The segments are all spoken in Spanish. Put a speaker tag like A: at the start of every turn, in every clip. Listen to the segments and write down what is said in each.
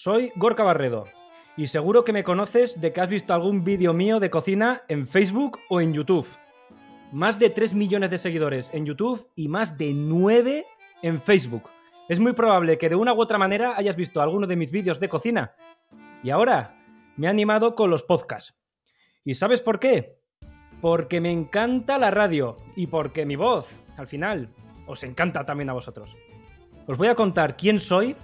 A: Soy Gorka Barredo y seguro que me conoces de que has visto algún vídeo mío de cocina en Facebook o en YouTube. Más de 3 millones de seguidores en YouTube y más de 9 en Facebook. Es muy probable que de una u otra manera hayas visto alguno de mis vídeos de cocina. Y ahora me he animado con los podcasts. ¿Y sabes por qué? Porque me encanta la radio y porque mi voz, al final, os encanta también a vosotros. Os voy a contar quién soy,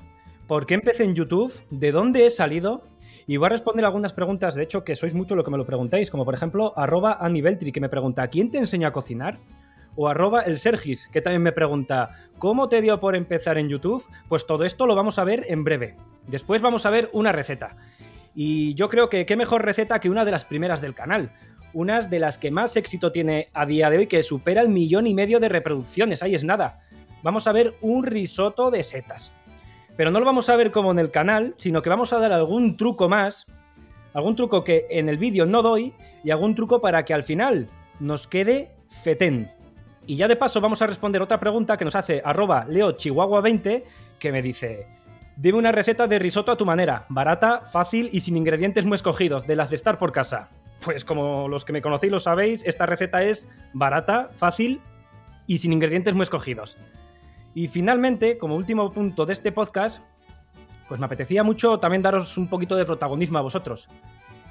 A: por qué empecé en YouTube, de dónde he salido y voy a responder algunas preguntas, de hecho, que sois mucho lo que me lo preguntáis, como por ejemplo, arroba que me pregunta, ¿quién te enseñó a cocinar? O arroba el Sergis, que también me pregunta, ¿cómo te dio por empezar en YouTube? Pues todo esto lo vamos a ver en breve. Después vamos a ver una receta. Y yo creo que qué mejor receta que una de las primeras del canal. Unas de las que más éxito tiene a día de hoy, que supera el millón y medio de reproducciones. Ahí es nada. Vamos a ver un risotto de setas. Pero no lo vamos a ver como en el canal, sino que vamos a dar algún truco más, algún truco que en el vídeo no doy y algún truco para que al final nos quede fetén. Y ya de paso vamos a responder otra pregunta que nos hace arroba leochihuahua20 que me dice, dime una receta de risotto a tu manera, barata, fácil y sin ingredientes muy escogidos, de las de estar por casa. Pues como los que me conocéis lo sabéis, esta receta es barata, fácil y sin ingredientes muy escogidos. Y finalmente, como último punto de este podcast, pues me apetecía mucho también daros un poquito de protagonismo a vosotros.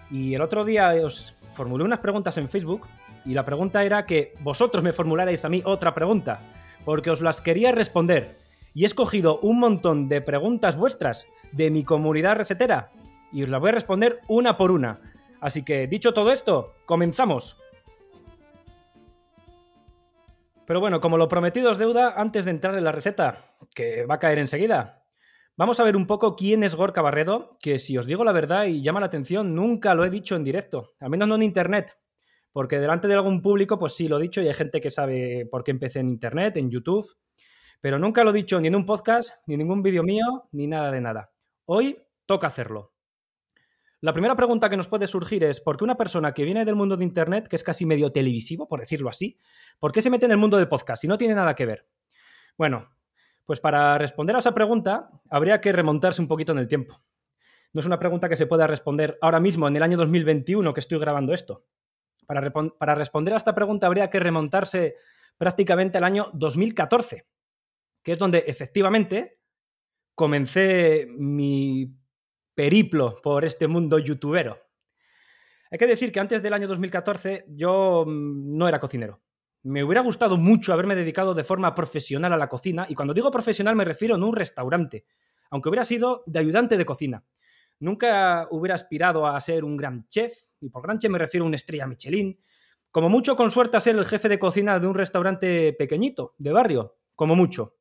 A: Y el otro día os formulé unas preguntas en Facebook y la pregunta era que vosotros me formularais a mí otra pregunta, porque os las quería responder. Y he escogido un montón de preguntas vuestras de mi comunidad recetera y os las voy a responder una por una. Así que, dicho todo esto, comenzamos. Pero bueno, como lo prometido es deuda, antes de entrar en la receta, que va a caer enseguida, vamos a ver un poco quién es Gorka Barredo, que si os digo la verdad y llama la atención, nunca lo he dicho en directo, al menos no en internet, porque delante de algún público, pues sí lo he dicho y hay gente que sabe por qué empecé en internet, en YouTube, pero nunca lo he dicho ni en un podcast, ni en ningún vídeo mío, ni nada de nada. Hoy toca hacerlo. La primera pregunta que nos puede surgir es, ¿por qué una persona que viene del mundo de Internet, que es casi medio televisivo, por decirlo así, ¿Por qué se mete en el mundo del podcast si no tiene nada que ver? Bueno, pues para responder a esa pregunta habría que remontarse un poquito en el tiempo. No es una pregunta que se pueda responder ahora mismo, en el año 2021 que estoy grabando esto. Para, para responder a esta pregunta habría que remontarse prácticamente al año 2014, que es donde efectivamente comencé mi periplo por este mundo youtubero. Hay que decir que antes del año 2014 yo mm, no era cocinero. Me hubiera gustado mucho haberme dedicado de forma profesional a la cocina, y cuando digo profesional me refiero en un restaurante, aunque hubiera sido de ayudante de cocina. Nunca hubiera aspirado a ser un gran chef, y por gran chef me refiero a una estrella Michelin, como mucho con suerte a ser el jefe de cocina de un restaurante pequeñito, de barrio, como mucho.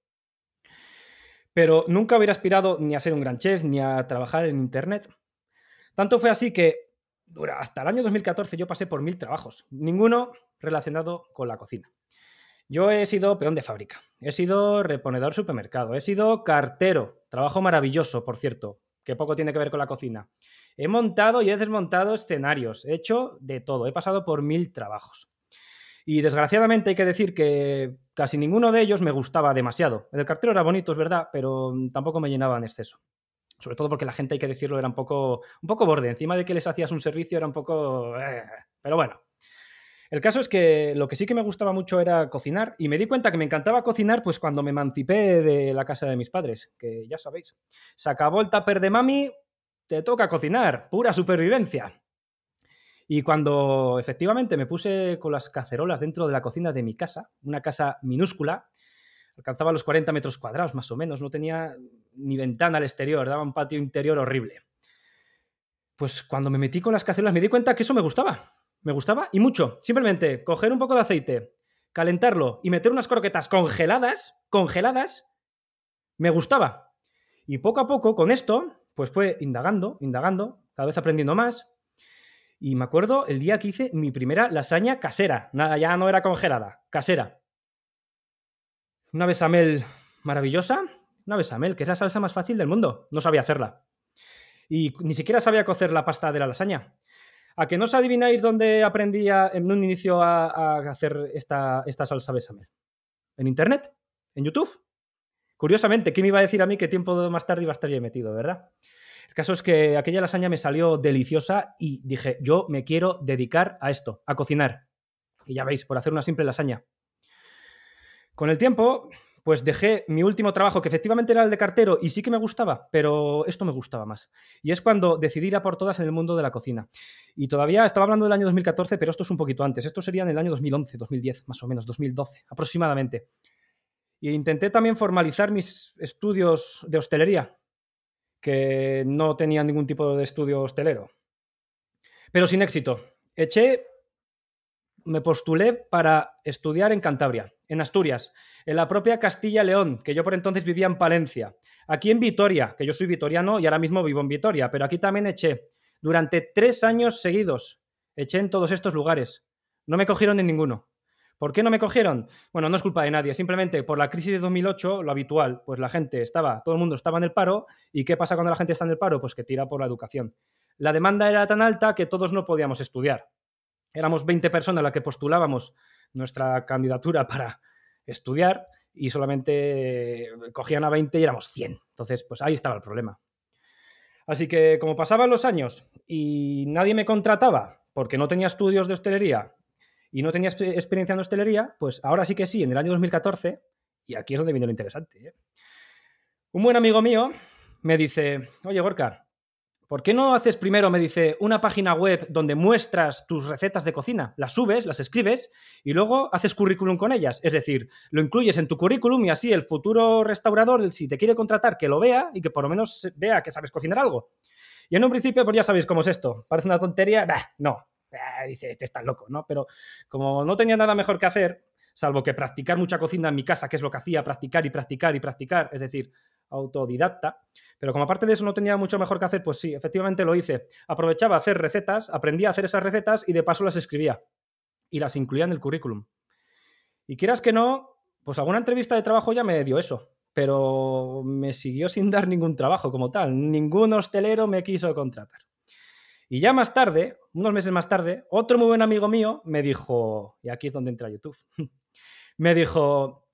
A: Pero nunca hubiera aspirado ni a ser un gran chef, ni a trabajar en Internet. Tanto fue así que hasta el año 2014 yo pasé por mil trabajos, ninguno relacionado con la cocina. Yo he sido peón de fábrica, he sido reponedor supermercado, he sido cartero, trabajo maravilloso, por cierto, que poco tiene que ver con la cocina. He montado y he desmontado escenarios, he hecho de todo, he pasado por mil trabajos. Y desgraciadamente hay que decir que casi ninguno de ellos me gustaba demasiado. El cartero era bonito, es verdad, pero tampoco me llenaba en exceso sobre todo porque la gente, hay que decirlo, era un poco, un poco borde. Encima de que les hacías un servicio era un poco... Eh, pero bueno. El caso es que lo que sí que me gustaba mucho era cocinar y me di cuenta que me encantaba cocinar pues cuando me emancipé de la casa de mis padres, que ya sabéis, se acabó el tupper de mami, te toca cocinar, pura supervivencia. Y cuando efectivamente me puse con las cacerolas dentro de la cocina de mi casa, una casa minúscula, alcanzaba los 40 metros cuadrados más o menos, no tenía ni ventana al exterior, daba un patio interior horrible. Pues cuando me metí con las cacerolas me di cuenta que eso me gustaba, me gustaba y mucho. Simplemente coger un poco de aceite, calentarlo y meter unas croquetas congeladas, congeladas, me gustaba. Y poco a poco con esto, pues fue indagando, indagando, cada vez aprendiendo más. Y me acuerdo el día que hice mi primera lasaña casera. Nada, ya no era congelada, casera. Una besamel maravillosa, una besamel, que es la salsa más fácil del mundo. No sabía hacerla. Y ni siquiera sabía cocer la pasta de la lasaña. ¿A que no os adivináis dónde aprendí en un inicio a, hacer esta, esta salsa besamel? ¿En internet? ¿En YouTube? Curiosamente, ¿quién me iba a decir a mí que tiempo más tarde iba a estar ya metido, verdad? El caso es que aquella lasaña me salió deliciosa y dije, yo me quiero dedicar a esto, a cocinar. Y ya veis, por hacer una simple lasaña. Con el tiempo, pues dejé mi último trabajo, que efectivamente era el de cartero y sí que me gustaba, pero esto me gustaba más. Y es cuando decidí ir a por todas en el mundo de la cocina. Y todavía estaba hablando del año 2014, pero esto es un poquito antes. Esto sería en el año 2011, 2010, más o menos, 2012, aproximadamente. Y intenté también formalizar mis estudios de hostelería, que no tenía ningún tipo de estudio hostelero. Pero sin éxito. Eché, me postulé para estudiar en Cantabria, en Asturias en la propia Castilla-León, que yo por entonces vivía en Palencia, aquí en Vitoria, que yo soy vitoriano y ahora mismo vivo en Vitoria, pero aquí también eché durante tres años seguidos, eché en todos estos lugares. No me cogieron en ninguno. ¿Por qué no me cogieron? Bueno, no es culpa de nadie, simplemente por la crisis de 2008, lo habitual, pues la gente estaba, todo el mundo estaba en el paro, ¿y qué pasa cuando la gente está en el paro? Pues que tira por la educación. La demanda era tan alta que todos no podíamos estudiar. Éramos 20 personas las que postulábamos nuestra candidatura para, estudiar y solamente cogían a 20 y éramos 100. Entonces, pues ahí estaba el problema. Así que como pasaban los años y nadie me contrataba porque no tenía estudios de hostelería y no tenía experiencia en hostelería, pues ahora sí que sí, en el año 2014, y aquí es donde viene lo interesante. ¿eh? Un buen amigo mío me dice, oye Gorka, ¿Por qué no haces primero, me dice, una página web donde muestras tus recetas de cocina? Las subes, las escribes y luego haces currículum con ellas. Es decir, lo incluyes en tu currículum y así el futuro restaurador, si te quiere contratar, que lo vea y que por lo menos vea que sabes cocinar algo. Y en un principio, pues ya sabéis cómo es esto. Parece una tontería. no. Dice, este está loco, ¿no? Pero como no tenía nada mejor que hacer, salvo que practicar mucha cocina en mi casa, que es lo que hacía, practicar y practicar y practicar, es decir, autodidacta, pero como aparte de eso no tenía mucho mejor que hacer, pues sí, efectivamente lo hice. Aprovechaba hacer recetas, aprendía a hacer esas recetas y de paso las escribía. Y las incluía en el currículum. Y quieras que no, pues alguna entrevista de trabajo ya me dio eso. Pero me siguió sin dar ningún trabajo como tal. Ningún hostelero me quiso contratar. Y ya más tarde, unos meses más tarde, otro muy buen amigo mío me dijo, y aquí es donde entra YouTube, me dijo,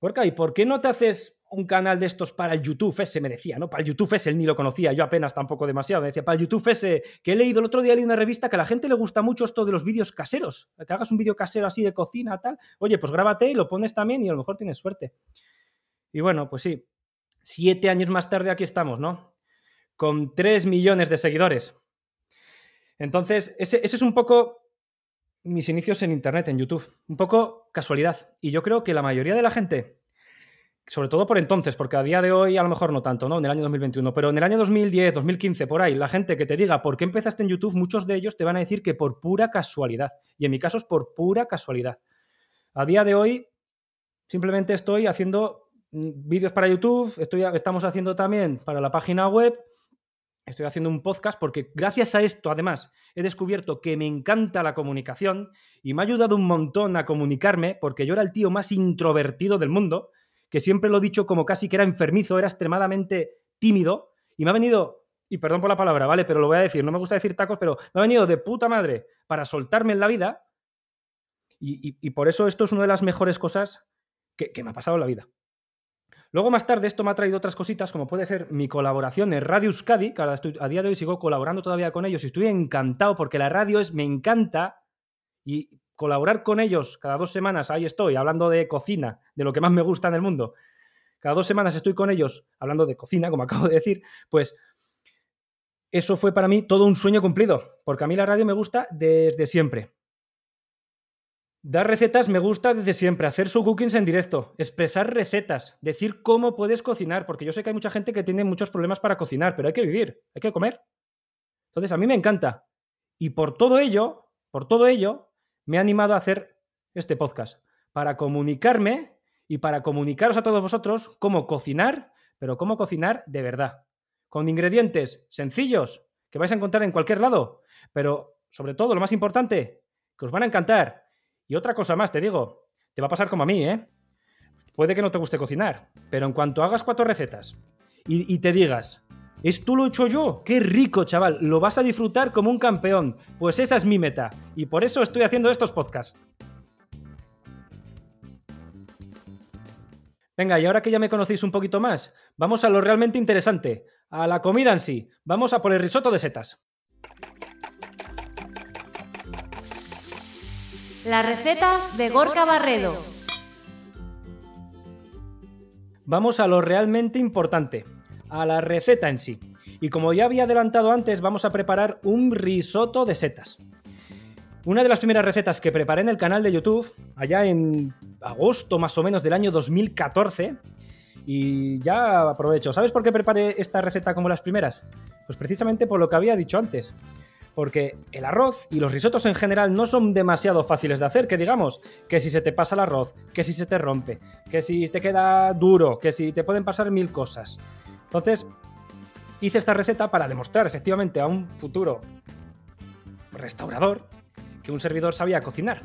A: Gorka, ¿y por qué no te haces un canal de estos para el YouTube ese, me decía, ¿no? Para el YouTube ese, él ni lo conocía, yo apenas tampoco demasiado. Me decía, para el YouTube ese, que he leído el otro día, leí una revista que a la gente le gusta mucho esto de los vídeos caseros, que hagas un vídeo casero así de cocina, tal. Oye, pues grábate y lo pones también y a lo mejor tienes suerte. Y bueno, pues sí, siete años más tarde aquí estamos, ¿no? Con tres millones de seguidores. Entonces, ese, es un poco mis inicios en Internet, en YouTube. Un poco casualidad. Y yo creo que la mayoría de la gente sobre todo por entonces, porque a día de hoy a lo mejor no tanto, ¿no? En el año 2021, pero en el año 2010, 2015, por ahí, la gente que te diga por qué empezaste en YouTube, muchos de ellos te van a decir que por pura casualidad. Y en mi caso es por pura casualidad. A día de hoy, simplemente estoy haciendo mm, vídeos para YouTube, estoy, estamos haciendo también para la página web, estoy haciendo un podcast porque gracias a esto, además, he descubierto que me encanta la comunicación y me ha ayudado un montón a comunicarme porque yo era el tío más introvertido del mundo que siempre lo he dicho como casi que era enfermizo, era extremadamente tímido, y me ha venido, y perdón por la palabra, ¿vale? Pero lo voy a decir, no me gusta decir tacos, pero me ha venido de puta madre para soltarme en la vida, y, por eso esto es una de las mejores cosas que, me ha pasado en la vida. Luego, más tarde, esto me ha traído otras cositas, como puede ser mi colaboración en Radio Euskadi, que estoy, a día de hoy sigo colaborando todavía con ellos y estoy encantado porque la radio es, me encanta y colaborar con ellos cada dos semanas, ahí estoy, hablando de cocina, de lo que más me gusta en el mundo. Cada dos semanas estoy con ellos hablando de cocina, como acabo de decir, pues eso fue para mí todo un sueño cumplido, porque a mí la radio me gusta desde siempre. Dar recetas me gusta desde siempre, hacer su cookings en directo, expresar recetas, decir cómo puedes cocinar, porque yo sé que hay mucha gente que tiene muchos problemas para cocinar, pero hay que vivir, hay que comer. Entonces, a mí me encanta. Y por todo ello, por todo ello, me ha animado a hacer este podcast para comunicarme y para comunicaros a todos vosotros cómo cocinar, pero cómo cocinar de verdad, con ingredientes sencillos que vais a encontrar en cualquier lado, pero sobre todo lo más importante, que os van a encantar. Y otra cosa más, te digo, te va a pasar como a mí, ¿eh? Puede que no te guste cocinar, pero en cuanto hagas cuatro recetas y, te digas, ¿Esto lo he hecho yo? ¡Qué rico, chaval! Lo vas a disfrutar como un campeón. Pues esa es mi meta. Y por eso estoy haciendo estos podcasts. Venga, y ahora que ya me conocéis un poquito más, vamos a lo realmente interesante, a la comida en sí. Vamos a por el risotto de setas.
B: Las recetas de Gorka Barredo.
A: Vamos a lo realmente importante, a la receta en sí. Y como ya había adelantado antes, vamos a preparar un risotto de setas. Una de las primeras recetas que preparé en el canal de YouTube, allá en agosto más o menos del año 2014, y ya aprovecho. ¿Sabes por qué preparé esta receta como las primeras? Pues precisamente por lo que había dicho antes. Porque el arroz y los risotos en general no son demasiado fáciles de hacer, que digamos, que si se te pasa el arroz, que si se te rompe, que si te queda duro, que si te pueden pasar mil cosas. Entonces, hice esta receta para demostrar efectivamente a un futuro restaurador que un servidor sabía cocinar.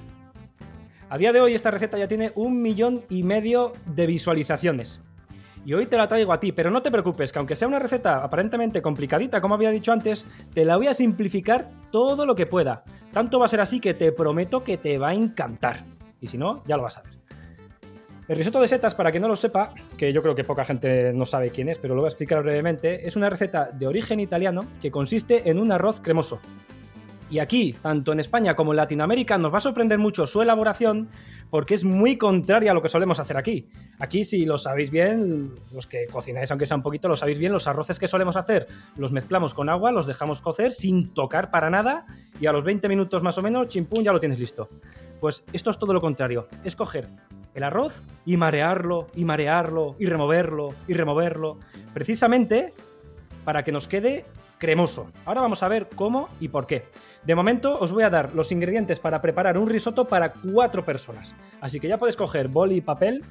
A: A día de hoy esta receta ya tiene un millón y medio de visualizaciones. Y hoy te la traigo a ti, pero no te preocupes, que aunque sea una receta aparentemente complicadita, como había dicho antes, te la voy a simplificar todo lo que pueda. Tanto va a ser así que te prometo que te va a encantar. Y si no, ya lo vas a ver. El risotto de setas, para quien no lo sepa, que yo creo que poca gente no sabe quién es, pero lo voy a explicar brevemente, es una receta de origen italiano que consiste en un arroz cremoso. Y aquí, tanto en España como en Latinoamérica, nos va a sorprender mucho su elaboración porque es muy contraria a lo que solemos hacer aquí. Aquí, si lo sabéis bien, los que cocináis, aunque sea un poquito, lo sabéis bien, los arroces que solemos hacer los mezclamos con agua, los dejamos cocer sin tocar para nada y a los 20 minutos más o menos, chimpún, ya lo tienes listo. Pues esto es todo lo contrario, es coger el arroz y marearlo, y marearlo, y removerlo, y removerlo, precisamente para que nos quede cremoso. Ahora vamos a ver cómo y por qué. De momento os voy a dar los ingredientes para preparar un risotto para cuatro personas. Así que ya podéis coger bol y papel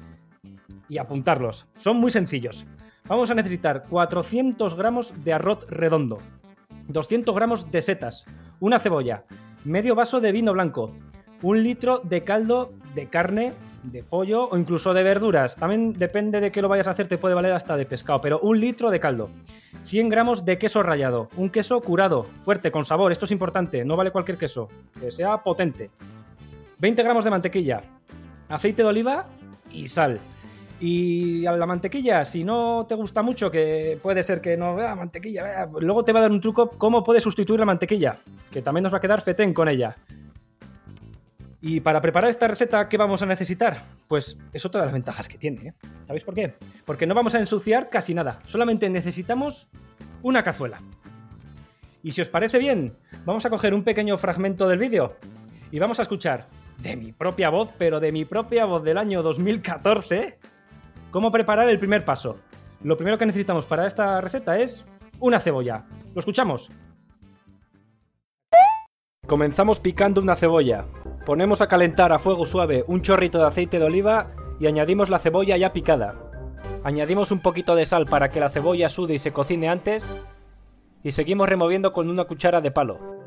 A: y apuntarlos. Son muy sencillos. Vamos a necesitar 400 gramos de arroz redondo, 200 gramos de setas, una cebolla, medio vaso de vino blanco, un litro de caldo de carne, de pollo o incluso de verduras. También depende de qué lo vayas a hacer, te puede valer hasta de pescado, pero un litro de caldo. 100 gramos de queso rallado, un queso curado, fuerte, con sabor, esto es importante, no vale cualquier queso, que sea potente. 20 gramos de mantequilla, aceite de oliva y sal. Y a la mantequilla, si no te gusta mucho, que puede ser que no vea mantequilla, luego te va a dar un truco cómo puedes sustituir la mantequilla, que también nos va a quedar fetén con ella. Y para preparar esta receta, ¿qué vamos a necesitar? Pues es otra de las ventajas que tiene. ¿eh? ¿Sabéis por qué? Porque no vamos a ensuciar casi nada. Solamente necesitamos una cazuela. Y si os parece bien, vamos a coger un pequeño fragmento del vídeo y vamos a escuchar de mi propia voz, pero de mi propia voz del año 2014, cómo preparar el primer paso. Lo primero que necesitamos para esta receta es una cebolla. ¿Lo escuchamos? Comenzamos picando una cebolla. Ponemos a calentar a fuego suave un chorrito de aceite de oliva y añadimos la cebolla ya picada. Añadimos un poquito de sal para que la cebolla sude y se cocine antes y seguimos removiendo con una cuchara de palo.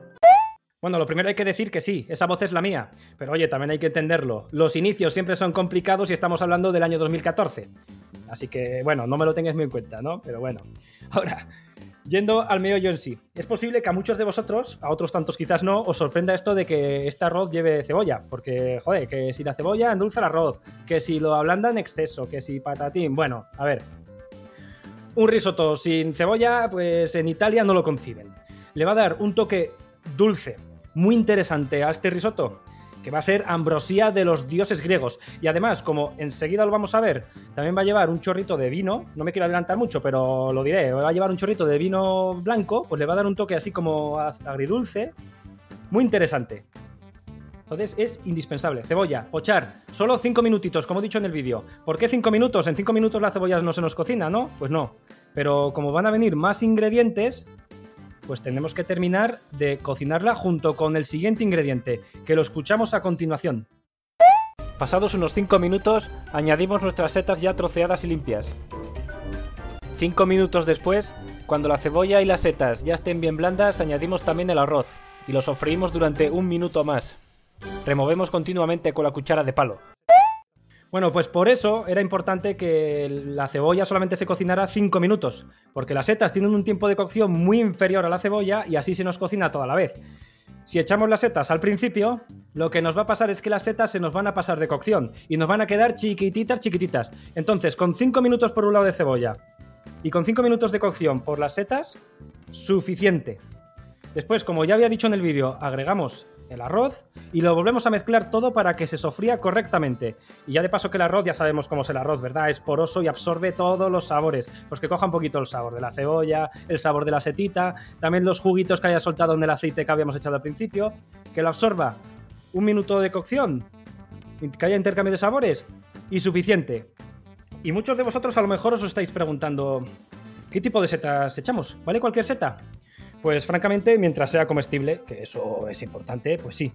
A: Bueno, lo primero hay que decir que sí, esa voz es la mía, pero oye, también hay que entenderlo. Los inicios siempre son complicados y estamos hablando del año 2014. Así que, bueno, no me lo tengáis muy en cuenta, ¿no? Pero bueno. Ahora, Yendo al meollo en sí, es posible que a muchos de vosotros, a otros tantos quizás no, os sorprenda esto de que este arroz lleve cebolla, porque, joder, que si la cebolla endulza el arroz, que si lo ablanda en exceso, que si patatín, bueno, a ver. Un risotto sin cebolla, pues en Italia no lo conciben. Le va a dar un toque dulce, muy interesante a este risotto, que va a ser ambrosía de los dioses griegos. Y además, como enseguida lo vamos a ver, también va a llevar un chorrito de vino, no me quiero adelantar mucho, pero lo diré, va a llevar un chorrito de vino blanco, pues le va a dar un toque así como agridulce, muy interesante. Entonces es indispensable. Cebolla, pochar, solo 5 minutitos, como he dicho en el vídeo. ¿Por qué 5 minutos? En 5 minutos la cebolla no se nos cocina, ¿no? Pues no. Pero como van a venir más ingredientes, pues tenemos que terminar de cocinarla junto con el siguiente ingrediente, que lo escuchamos a continuación. Pasados unos 5 minutos, añadimos nuestras setas ya troceadas y limpias. 5 minutos después, cuando la cebolla y las setas ya estén bien blandas, añadimos también el arroz y lo sofreímos durante un minuto más. Removemos continuamente con la cuchara de palo. Bueno, pues por eso era importante que la cebolla solamente se cocinara 5 minutos, porque las setas tienen un tiempo de cocción muy inferior a la cebolla y así se nos cocina toda la vez. Si echamos las setas al principio, lo que nos va a pasar es que las setas se nos van a pasar de cocción y nos van a quedar chiquititas, chiquititas. Entonces, con 5 minutos por un lado de cebolla y con 5 minutos de cocción por las setas, suficiente. Después, como ya había dicho en el vídeo, agregamos el arroz y lo volvemos a mezclar todo para que se sofría correctamente. Y ya de paso que el arroz, ya sabemos cómo es el arroz, ¿verdad? Es poroso y absorbe todos los sabores. Pues que coja un poquito el sabor de la cebolla, el sabor de la setita, también los juguitos que haya soltado en el aceite que habíamos echado al principio, que lo absorba. Un minuto de cocción, que haya intercambio de sabores y suficiente. Y muchos de vosotros a lo mejor os estáis preguntando, ¿qué tipo de setas echamos? ¿Vale cualquier seta? Pues francamente, mientras sea comestible, que eso es importante, pues sí.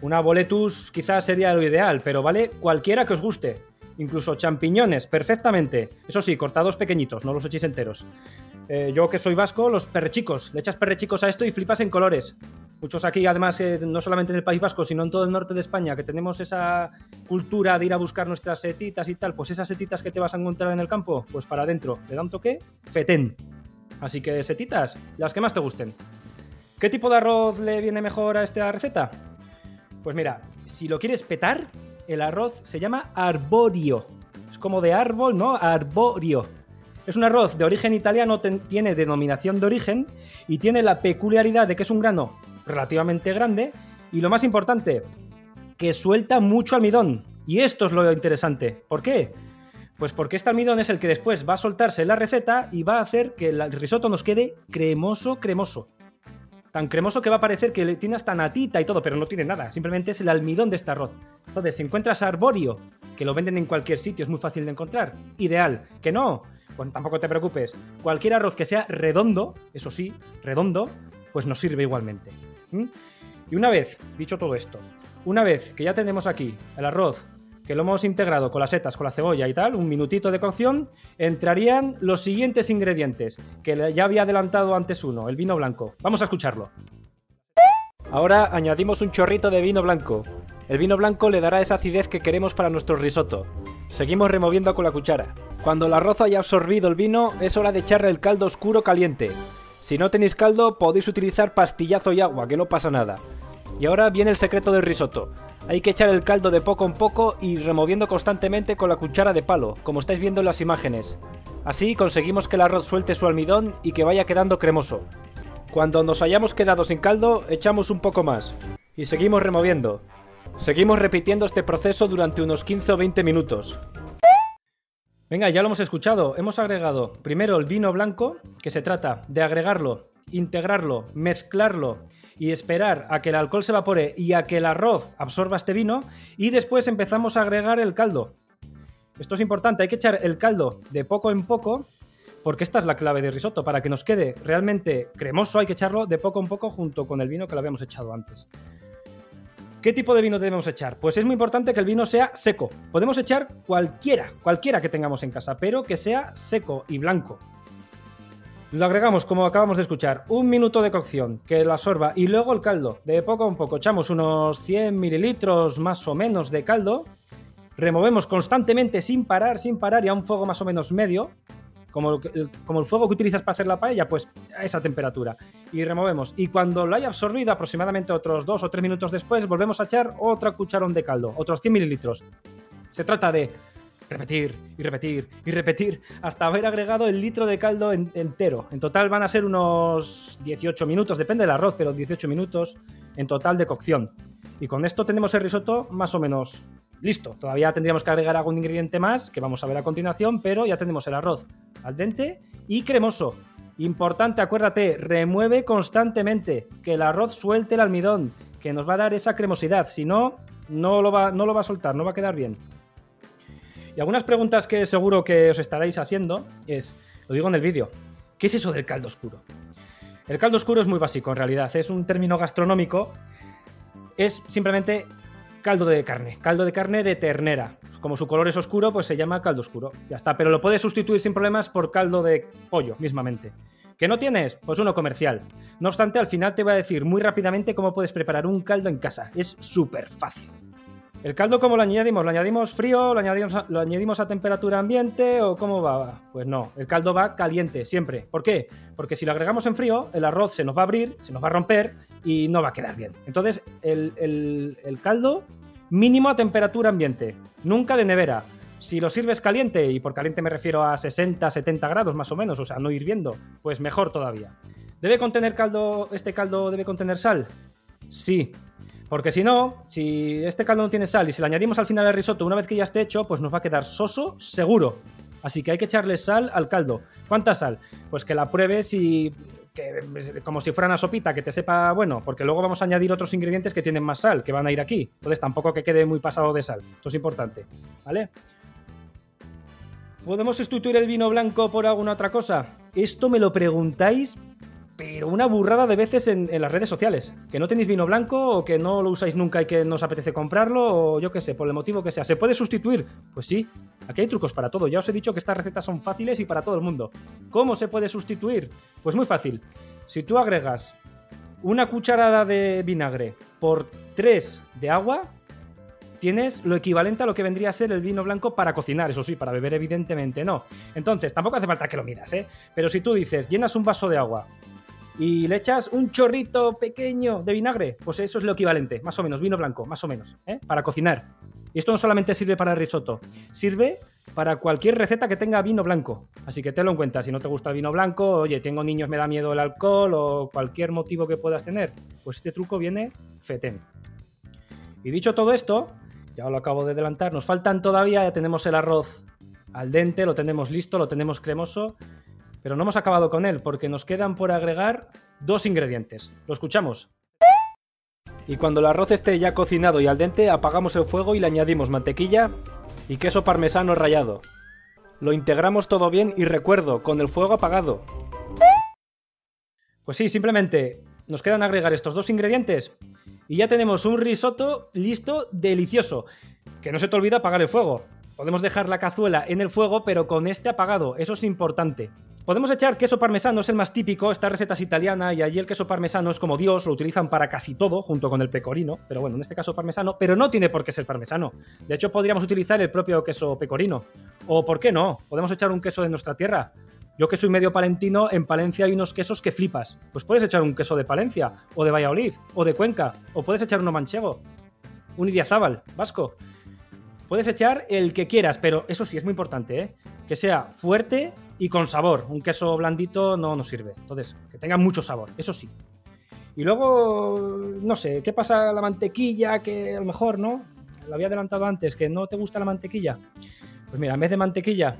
A: Una boletus quizás sería lo ideal, pero vale cualquiera que os guste. Incluso champiñones, perfectamente. Eso sí, cortados pequeñitos, no los echéis enteros. Eh, yo que soy vasco, los perrechicos. Le echas perrechicos a esto y flipas en colores. Muchos aquí, además, eh, no solamente en el País Vasco, sino en todo el norte de España, que tenemos esa cultura de ir a buscar nuestras setitas y tal, pues esas setitas que te vas a encontrar en el campo, pues para adentro, le da un toque, fetén. Así que setitas, las que más te gusten. ¿Qué tipo de arroz le viene mejor a esta receta? Pues mira, si lo quieres petar, el arroz se llama arborio. Es como de árbol, ¿no? Arborio. Es un arroz de origen italiano, tiene denominación de origen y tiene la peculiaridad de que es un grano relativamente grande y lo más importante, que suelta mucho almidón. Y esto es lo interesante. ¿Por qué? Pues porque este almidón es el que después va a soltarse la receta y va a hacer que el risotto nos quede cremoso, cremoso. Tan cremoso que va a parecer que tiene hasta natita y todo, pero no tiene nada. Simplemente es el almidón de este arroz. Entonces, si encuentras arborio, que lo venden en cualquier sitio, es muy fácil de encontrar. Ideal. Que no, pues tampoco te preocupes. Cualquier arroz que sea redondo, eso sí, redondo, pues nos sirve igualmente. Y una vez dicho todo esto, una vez que ya tenemos aquí el arroz que lo hemos integrado con las setas, con la cebolla y tal, un minutito de cocción, entrarían los siguientes ingredientes, que ya había adelantado antes uno, el vino blanco. Vamos a escucharlo. Ahora añadimos un chorrito de vino blanco. El vino blanco le dará esa acidez que queremos para nuestro risotto. Seguimos removiendo con la cuchara. Cuando el arroz haya absorbido el vino, es hora de echarle el caldo oscuro caliente. Si no tenéis caldo, podéis utilizar pastillazo y agua, que no pasa nada. Y ahora viene el secreto del risotto. Hay que echar el caldo de poco en poco y removiendo constantemente con la cuchara de palo, como estáis viendo en las imágenes. Así conseguimos que el arroz suelte su almidón y que vaya quedando cremoso. Cuando nos hayamos quedado sin caldo, echamos un poco más. Y seguimos removiendo. Seguimos repitiendo este proceso durante unos 15 o 20 minutos. Venga, ya lo hemos escuchado. Hemos agregado primero el vino blanco, que se trata de agregarlo, integrarlo, mezclarlo y esperar a que el alcohol se evapore y a que el arroz absorba este vino y después empezamos a agregar el caldo. Esto es importante, hay que echar el caldo de poco en poco porque esta es la clave de risotto. Para que nos quede realmente cremoso hay que echarlo de poco en poco junto con el vino que lo habíamos echado antes. ¿Qué tipo de vino debemos echar? Pues es muy importante que el vino sea seco. Podemos echar cualquiera, cualquiera que tengamos en casa, pero que sea seco y blanco. Lo agregamos, como acabamos de escuchar, un minuto de cocción que lo absorba y luego el caldo. De poco a poco echamos unos 100 mililitros más o menos de caldo. Removemos constantemente sin parar, sin parar y a un fuego más o menos medio. Como el, como el fuego que utilizas para hacer la paella, pues a esa temperatura. Y removemos. Y cuando lo haya absorbido, aproximadamente otros 2 o 3 minutos después, volvemos a echar otra cucharón de caldo, otros 100 mililitros. Se trata de repetir y repetir y repetir hasta haber agregado el litro de caldo entero. En total van a ser unos 18 minutos, depende del arroz, pero 18 minutos en total de cocción. Y con esto tenemos el risotto más o menos listo. Todavía tendríamos que agregar algún ingrediente más que vamos a ver a continuación, pero ya tenemos el arroz al dente y cremoso. Importante, acuérdate, remueve constantemente, que el arroz suelte el almidón, que nos va a dar esa cremosidad. Si no, no lo va, no lo va a soltar, no va a quedar bien. Y algunas preguntas que seguro que os estaréis haciendo es, lo digo en el vídeo, ¿qué es eso del caldo oscuro? El caldo oscuro es muy básico en realidad, es un término gastronómico, es simplemente caldo de carne, caldo de carne de ternera. Como su color es oscuro, pues se llama caldo oscuro. Ya está, pero lo puedes sustituir sin problemas por caldo de pollo, mismamente. ¿Qué no tienes? Pues uno comercial. No obstante, al final te voy a decir muy rápidamente cómo puedes preparar un caldo en casa. Es súper fácil. ¿El caldo cómo lo añadimos? ¿Lo añadimos frío? ¿Lo añadimos, a, ¿Lo añadimos a temperatura ambiente? ¿O cómo va? Pues no, el caldo va caliente siempre. ¿Por qué? Porque si lo agregamos en frío, el arroz se nos va a abrir, se nos va a romper y no va a quedar bien. Entonces, el, el- el caldo mínimo a temperatura ambiente, nunca de nevera. Si lo sirves caliente, y por caliente me refiero a 60, 70 grados más o menos, o sea, no hirviendo, pues mejor todavía. ¿Debe contener caldo, este caldo debe contener sal? Sí. Porque si no, si este caldo no tiene sal y si le añadimos al final al risotto una vez que ya esté hecho, pues nos va a quedar soso seguro. Así que hay que echarle sal al caldo. ¿Cuánta sal? Pues que la pruebes y que, como si fuera una sopita, que te sepa bueno, porque luego vamos a añadir otros ingredientes que tienen más sal, que van a ir aquí. Entonces tampoco que quede muy pasado de sal. Esto es importante, ¿vale? ¿Podemos sustituir el vino blanco por alguna otra cosa? Esto me lo preguntáis, pero una burrada de veces en, las redes sociales. Que no tenéis vino blanco o que no lo usáis nunca y que no os apetece comprarlo o yo qué sé, por el motivo que sea. ¿Se puede sustituir? Pues sí, aquí hay trucos para todo. Ya os he dicho que estas recetas son fáciles y para todo el mundo. ¿Cómo se puede sustituir? Pues muy fácil. Si tú agregas una cucharada de vinagre por 3 de agua, tienes lo equivalente a lo que vendría a ser el vino blanco para cocinar, eso sí, para beber evidentemente no. Entonces, tampoco hace falta que lo miras, ¿eh? Pero si tú dices, llenas un vaso de agua y le echas un chorrito pequeño de vinagre, pues eso es lo equivalente, más o menos, vino blanco, más o menos, ¿eh? Para cocinar. Y esto no solamente sirve para el risotto, sirve para cualquier receta que tenga vino blanco. Así que tenlo en cuenta, si no te gusta el vino blanco, oye, tengo niños, me da miedo el alcohol o cualquier motivo que puedas tener, pues este truco viene fetén. Y dicho todo esto, ya lo acabo de adelantar, nos faltan todavía, ya tenemos el arroz al dente, lo tenemos listo, lo tenemos cremoso, pero no hemos acabado con él porque nos quedan por agregar dos ingredientes. ¿Lo escuchamos? Y cuando el arroz esté ya cocinado y al dente, apagamos el fuego y le añadimos mantequilla y queso parmesano rallado. Lo integramos todo bien y recuerdo, con el fuego apagado. Pues sí, simplemente nos quedan agregar estos dos ingredientes y ya tenemos un risotto listo, delicioso. Que no se te olvida apagar el fuego. Podemos dejar la cazuela en el fuego, pero con este apagado, eso es importante. Podemos echar queso parmesano, es el más típico, esta receta es italiana y allí el queso parmesano es como Dios, lo utilizan para casi todo, junto con el pecorino, pero bueno, en este caso parmesano, pero no tiene por qué ser parmesano. De hecho, podríamos utilizar el propio queso pecorino. O, ¿por qué no? Podemos echar un queso de nuestra tierra. Yo que soy medio palentino, en Palencia hay unos quesos que flipas. Pues puedes echar un queso de Palencia, o de Valladolid, o de Cuenca, o puedes echar uno manchego, un idiazábal, vasco. Puedes echar el que quieras, pero eso sí es muy importante, ¿eh? Que sea fuerte y con sabor. Un queso blandito no nos sirve. Entonces, que tenga mucho sabor, eso sí. Y luego, no sé, ¿qué pasa la mantequilla? Que a lo mejor, ¿no? Lo había adelantado antes, que no te gusta la mantequilla. Pues mira, en vez de mantequilla,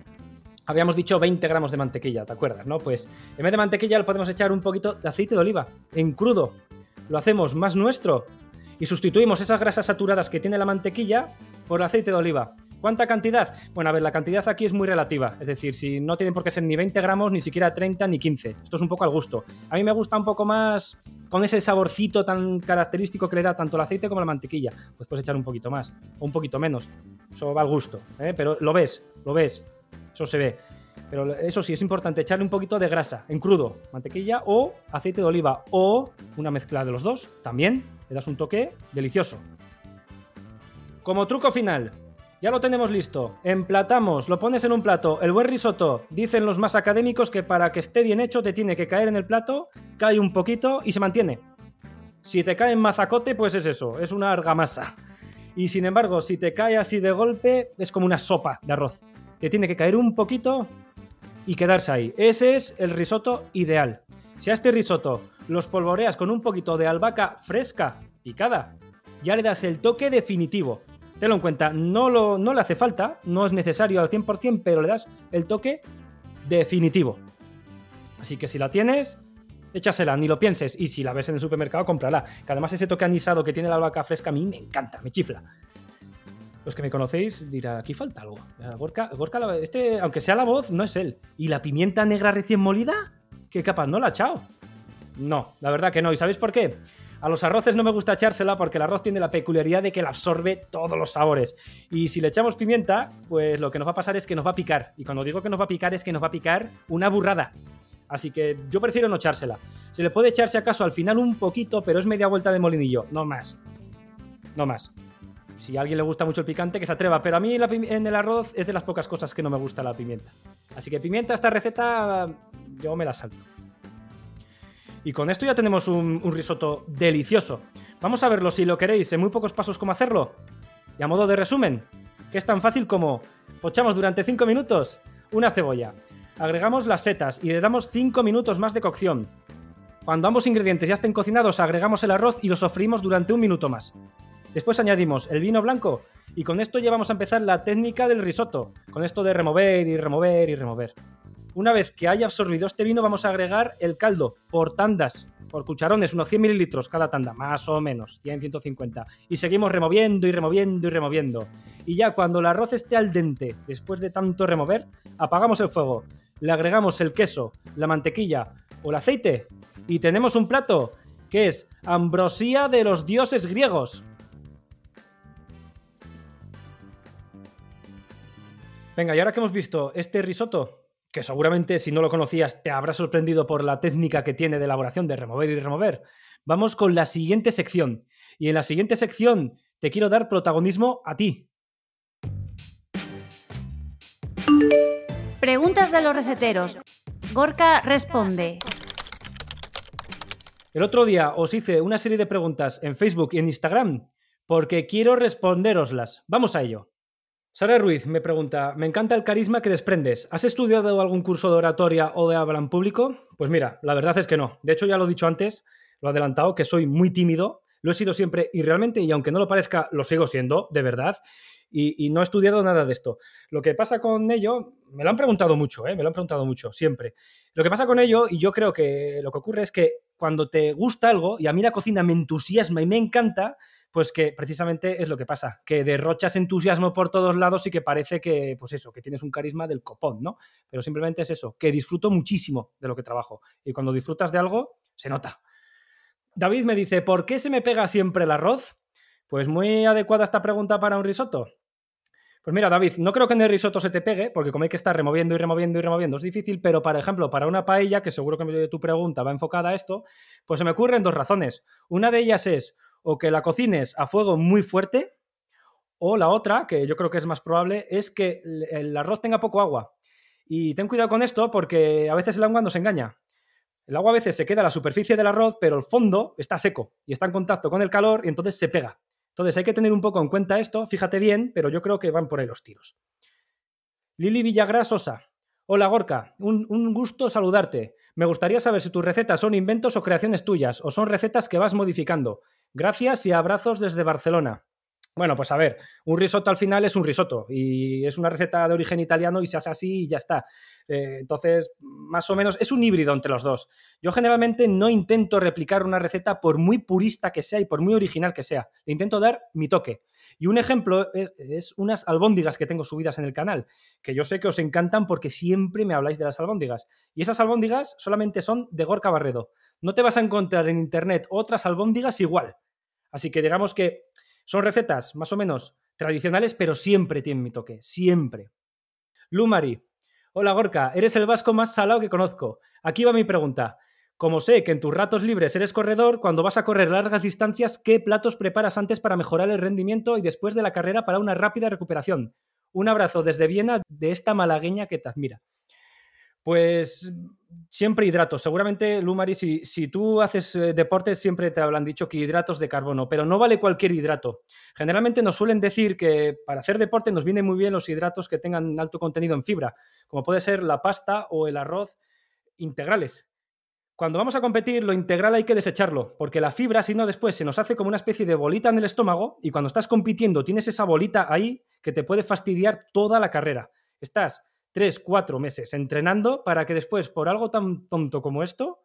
A: habíamos dicho 20 gramos de mantequilla, ¿te acuerdas? ¿No? Pues en vez de mantequilla le podemos echar un poquito de aceite de oliva, en crudo. Lo hacemos más nuestro y sustituimos esas grasas saturadas que tiene la mantequilla por aceite de oliva. ¿Cuánta cantidad? Bueno, a ver, la cantidad aquí es muy relativa. Es decir, si no tienen por qué ser ni 20 gramos, ni siquiera 30, ni 15. Esto es un poco al gusto. A mí me gusta un poco más con ese saborcito tan característico que le da tanto el aceite como la mantequilla. Pues puedes echar un poquito más o un poquito menos. Eso va al gusto. ¿eh? Pero lo ves, lo ves. Eso se ve. Pero eso sí, es importante echarle un poquito de grasa en crudo, mantequilla o aceite de oliva o una mezcla de los dos. También le das un toque delicioso. Como truco final, ya lo tenemos listo. Emplatamos, lo pones en un plato. El buen risotto, dicen los más académicos que para que esté bien hecho te tiene que caer en el plato, cae un poquito y se mantiene. Si te cae en mazacote, pues es eso, es una argamasa. Y sin embargo, si te cae así de golpe, es como una sopa de arroz. Te tiene que caer un poquito y quedarse ahí. Ese es el risotto ideal. Si a este risotto los polvoreas con un poquito de albahaca fresca, picada, ya le das el toque definitivo. Tenlo en cuenta, no, lo, no le hace falta, no es necesario al 100%, pero le das el toque definitivo. Así que si la tienes, échasela, ni lo pienses. Y si la ves en el supermercado, cómprala. Que además ese toque anisado que tiene la albahaca fresca a mí me encanta, me chifla. Los que me conocéis dirá, aquí falta algo. Gorka, Gorka, este, aunque sea la voz, no es él. ¿Y la pimienta negra recién molida? ¿Qué capaz? ¿No la ha echado? No, la verdad que no. ¿Y sabéis por qué? A los arroces no me gusta echársela porque el arroz tiene la peculiaridad de que la absorbe todos los sabores. Y si le echamos pimienta, pues lo que nos va a pasar es que nos va a picar. Y cuando digo que nos va a picar es que nos va a picar una burrada. Así que yo prefiero no echársela. Se le puede echar si acaso al final un poquito, pero es media vuelta de molinillo, no más. No más. Si a alguien le gusta mucho el picante, que se atreva. Pero a mí en el arroz es de las pocas cosas que no me gusta la pimienta. Así que pimienta, esta receta, yo me la salto. Y con esto ya tenemos un, risotto delicioso. Vamos a verlo si lo queréis en muy pocos pasos cómo hacerlo. Y a modo de resumen, que es tan fácil como pochamos durante 5 minutos una cebolla, agregamos las setas y le damos 5 minutos más de cocción. Cuando ambos ingredientes ya estén cocinados, agregamos el arroz y lo sofreímos durante un minuto más. Después añadimos el vino blanco y con esto ya vamos a empezar la técnica del risotto, con esto de remover y remover y remover. Una vez que haya absorbido este vino, vamos a agregar el caldo por tandas, por cucharones, unos 100 mililitros cada tanda, más o menos, 100, 150. Y seguimos removiendo y removiendo y removiendo. Y ya cuando el arroz esté al dente, después de tanto remover, apagamos el fuego, le agregamos el queso, la mantequilla o el aceite y tenemos un plato que es ambrosía de los dioses griegos. Venga, y ahora que hemos visto este risotto, que seguramente si no lo conocías te habrá sorprendido por la técnica que tiene de elaboración de remover y remover, vamos con la siguiente sección. Y en la siguiente sección te quiero dar protagonismo a ti.
B: Preguntas de los receteros. Gorka responde.
A: El otro día os hice una serie de preguntas en Facebook y en Instagram porque quiero responderoslas. Vamos a ello. Sara Ruiz me pregunta, me encanta el carisma que desprendes. ¿Has estudiado algún curso de oratoria o de habla en público? Pues mira, la verdad es que no. De hecho, ya lo he dicho antes, lo he adelantado, que soy muy tímido. Lo he sido siempre y realmente, y aunque no lo parezca, lo sigo siendo, de verdad. Y, no he estudiado nada de esto. Lo que pasa con ello, me lo han preguntado mucho, ¿eh? me lo han preguntado mucho, siempre. Lo que pasa con ello, y yo creo que lo que ocurre es que cuando te gusta algo, y a mí la cocina me entusiasma y me encanta, pues que precisamente es lo que pasa, que derrochas entusiasmo por todos lados y que parece que, pues eso, que tienes un carisma del copón, ¿no? Pero simplemente es eso, que disfruto muchísimo de lo que trabajo. Y cuando disfrutas de algo, se nota. David me dice, ¿por qué se me pega siempre el arroz? Pues muy adecuada esta pregunta para un risotto. Pues mira, David, no creo que en el risotto se te pegue, porque como hay que estar removiendo y removiendo y removiendo es difícil, pero por ejemplo, para una paella, que seguro que tu pregunta va enfocada a esto, pues se me ocurren dos razones. Una de ellas es o que la cocines a fuego muy fuerte, o la otra, que yo creo que es más probable, es que el arroz tenga poco agua. Y ten cuidado con esto porque a veces el agua nos engaña. El agua a veces se queda a la superficie del arroz, pero el fondo está seco y está en contacto con el calor y entonces se pega. Entonces hay que tener un poco en cuenta esto, fíjate bien, pero yo creo que van por ahí los tiros. Lili Villagras Sosa. Hola Gorka, un, un, gusto saludarte. Me gustaría saber si tus recetas son inventos o creaciones tuyas, o son recetas que vas modificando. Gracias y abrazos desde Barcelona. Bueno, pues a ver, un risotto al final es un risotto y es una receta de origen italiano y se hace así y ya está. Eh, entonces, más o menos, es un híbrido entre los dos. Yo generalmente no intento replicar una receta por muy purista que sea y por muy original que sea. Le intento dar mi toque. Y un ejemplo es, es, unas albóndigas que tengo subidas en el canal, que yo sé que os encantan porque siempre me habláis de las albóndigas. Y esas albóndigas solamente son de Gorka Barredo. No te vas a encontrar en internet otras albóndigas igual. Así que digamos que son recetas más o menos tradicionales, pero siempre tienen mi toque, siempre. Lumari. Hola Gorka, eres el vasco más salado que conozco. Aquí va mi pregunta. Como sé que en tus ratos libres eres corredor, cuando vas a correr largas distancias, ¿qué platos preparas antes para mejorar el rendimiento y después de la carrera para una rápida recuperación? Un abrazo desde Viena de esta malagueña que te admira. Pues siempre hidratos. Seguramente, Lumari, si, si tú haces eh, deporte, siempre te habrán dicho que hidratos de carbono, pero no vale cualquier hidrato. Generalmente nos suelen decir que para hacer deporte nos vienen muy bien los hidratos que tengan alto contenido en fibra, como puede ser la pasta o el arroz integrales. Cuando vamos a competir, lo integral hay que desecharlo, porque la fibra, si no, después se nos hace como una especie de bolita en el estómago y cuando estás compitiendo tienes esa bolita ahí que te puede fastidiar toda la carrera. Estás tres, cuatro meses entrenando para que después, por algo tan tonto como esto,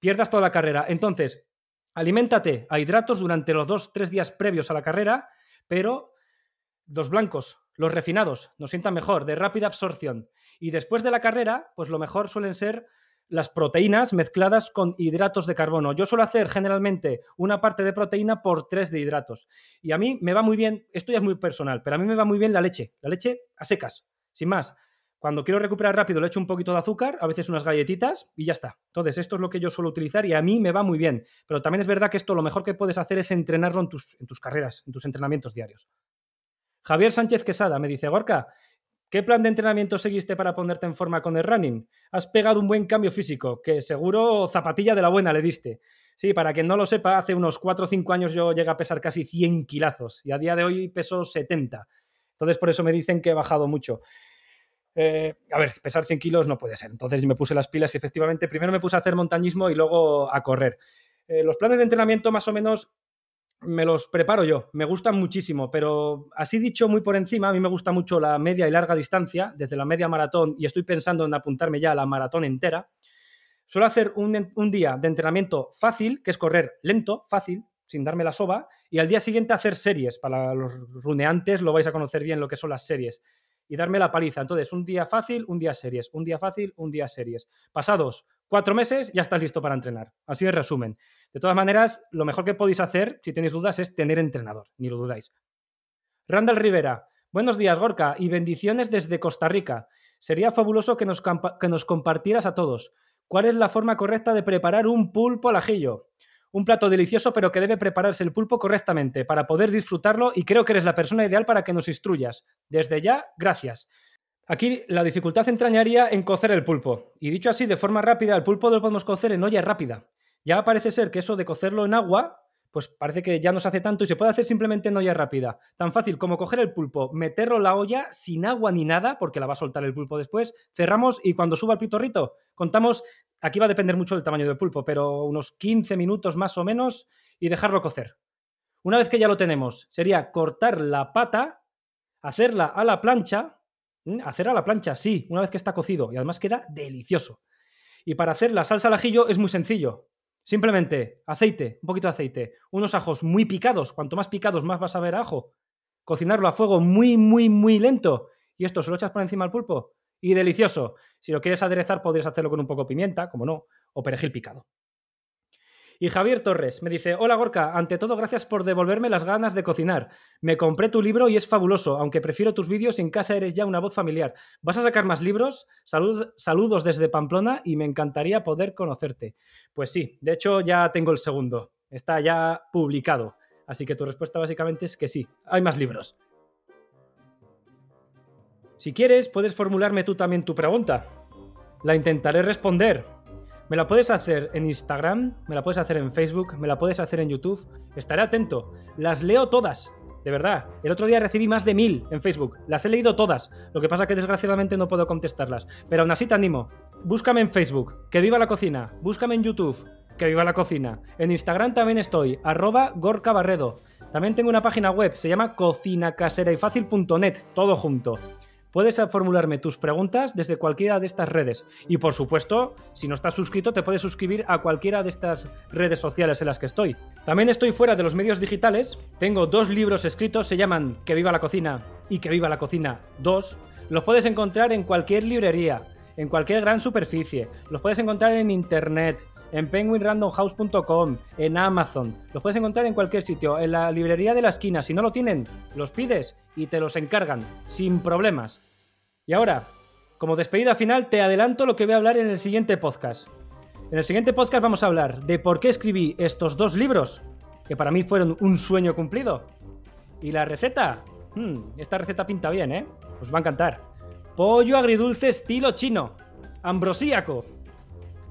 A: pierdas toda la carrera. Entonces, aliméntate a hidratos durante los dos, tres días previos a la carrera, pero los blancos, los refinados, nos sientan mejor, de rápida absorción. Y después de la carrera, pues lo mejor suelen ser las proteínas mezcladas con hidratos de carbono. Yo suelo hacer generalmente una parte de proteína por tres de hidratos. Y a mí me va muy bien, esto ya es muy personal, pero a mí me va muy bien la leche, la leche a secas, sin más. Cuando quiero recuperar rápido le echo un poquito de azúcar, a veces unas galletitas y ya está. Entonces, esto es lo que yo suelo utilizar y a mí me va muy bien. Pero también es verdad que esto lo mejor que puedes hacer es entrenarlo en tus, carreras, en tus entrenamientos diarios. Javier Sánchez Quesada me dice, Gorka, ¿Qué plan de entrenamiento seguiste para ponerte en forma con el running? Has pegado un buen cambio físico, que seguro zapatilla de la buena le diste. Sí, para quien no lo sepa, hace unos 4 o 5 años yo llegué a pesar casi 100 kilazos y a día de hoy peso 70. Entonces por eso me dicen que he bajado mucho. Eh, a ver, pesar 100 kilos no puede ser. Entonces me puse las pilas y efectivamente primero me puse a hacer montañismo y luego a correr. Eh, los planes de entrenamiento más o menos me los preparo yo, me gustan muchísimo, pero así dicho muy por encima, a mí me gusta mucho la media y larga distancia, desde la media maratón y estoy pensando en apuntarme ya a la maratón entera. Suelo hacer un, día de entrenamiento fácil, que es correr lento, fácil, sin darme la soba, y al día siguiente hacer series. Para los runeantes lo vais a conocer bien lo que son las series. Y darme la paliza. Entonces, un día fácil, un día series. Un día fácil, un día series. Pasados cuatro meses, ya estás listo para entrenar. Así de resumen. De todas maneras, lo mejor que podéis hacer, si tenéis dudas, es tener entrenador. Ni lo dudáis. Randall Rivera. Buenos días, Gorka, y bendiciones desde Costa Rica. Sería fabuloso que nos, que nos compartieras a todos. ¿Cuál es la forma correcta de preparar un pulpo al ajillo? Un plato delicioso, pero que debe prepararse el pulpo correctamente para poder disfrutarlo y creo que eres la persona ideal para que nos instruyas. Desde ya, gracias. Aquí la dificultad entrañaría en cocer el pulpo. Y dicho así, de forma rápida, el pulpo lo podemos cocer en olla rápida. Ya parece ser que eso de cocerlo en agua pues parece que ya no se hace tanto y se puede hacer simplemente en olla rápida. Tan fácil como coger el pulpo, meterlo en la olla sin agua ni nada, porque la va a soltar el pulpo después, cerramos y cuando suba el pitorrito, contamos, aquí va a depender mucho del tamaño del pulpo, pero unos 15 minutos más o menos y dejarlo cocer. Una vez que ya lo tenemos, sería cortar la pata, hacerla a la plancha, hacer a la plancha, sí, una vez que está cocido y además queda delicioso. Y para hacer la salsa al ajillo es muy sencillo. Simplemente aceite, un poquito de aceite, unos ajos muy picados, cuanto más picados más vas a ver ajo. Cocinarlo a fuego muy, muy, muy lento. Y esto se lo echas por encima al pulpo. Y delicioso. Si lo quieres aderezar, podrías hacerlo con un poco de pimienta, como no, o perejil picado. Y Javier Torres me dice, hola Gorka, ante todo gracias por devolverme las ganas de cocinar. Me compré tu libro y es fabuloso, aunque prefiero tus vídeos, en casa eres ya una voz familiar. ¿Vas a sacar más libros? saludos desde Pamplona y me encantaría poder conocerte. Pues sí, de hecho ya tengo el segundo, está ya publicado. Así que tu respuesta básicamente es que sí, hay más libros. Si quieres, puedes formularme tú también tu pregunta. La intentaré responder, me la puedes hacer en Instagram, me la puedes hacer en Facebook, me la puedes hacer en YouTube. Estaré atento. Las leo todas. De verdad. El otro día recibí más de mil en Facebook. Las he leído todas. Lo que pasa es que desgraciadamente no puedo contestarlas. Pero aún así te animo. Búscame en Facebook. Que viva la cocina. Búscame en YouTube. Que viva la cocina. En Instagram también estoy. Arroba Gorka Barredo. También tengo una página web. Se llama cocinacaseraifacil.net. Todo junto. Puedes formularme tus preguntas desde cualquiera de estas redes. Y por supuesto, si no estás suscrito, te puedes suscribir a cualquiera de estas redes sociales en las que estoy. También estoy fuera de los medios digitales. Tengo dos libros escritos, se llaman Que viva la cocina y Que viva la cocina 2. Los puedes encontrar en cualquier librería, en cualquier gran superficie. Los puedes encontrar en internet, en penguinrandomhouse.com, en Amazon. Los puedes encontrar en cualquier sitio, en la librería de la esquina. Si no lo tienen, los pides y te los encargan, sin problemas. Y ahora, como despedida final, te adelanto lo que voy a hablar en el siguiente podcast. En el siguiente podcast vamos a hablar de por qué escribí estos dos libros, que para mí fueron un sueño cumplido. Y la receta, hmm, esta receta pinta bien, ¿eh? Os va a encantar. Pollo agridulce estilo chino, ambrosíaco.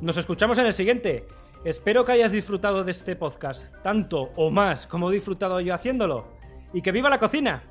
A: Nos escuchamos en el siguiente. Espero que hayas disfrutado de este podcast, tanto o más como he disfrutado yo haciéndolo. Y que viva la cocina.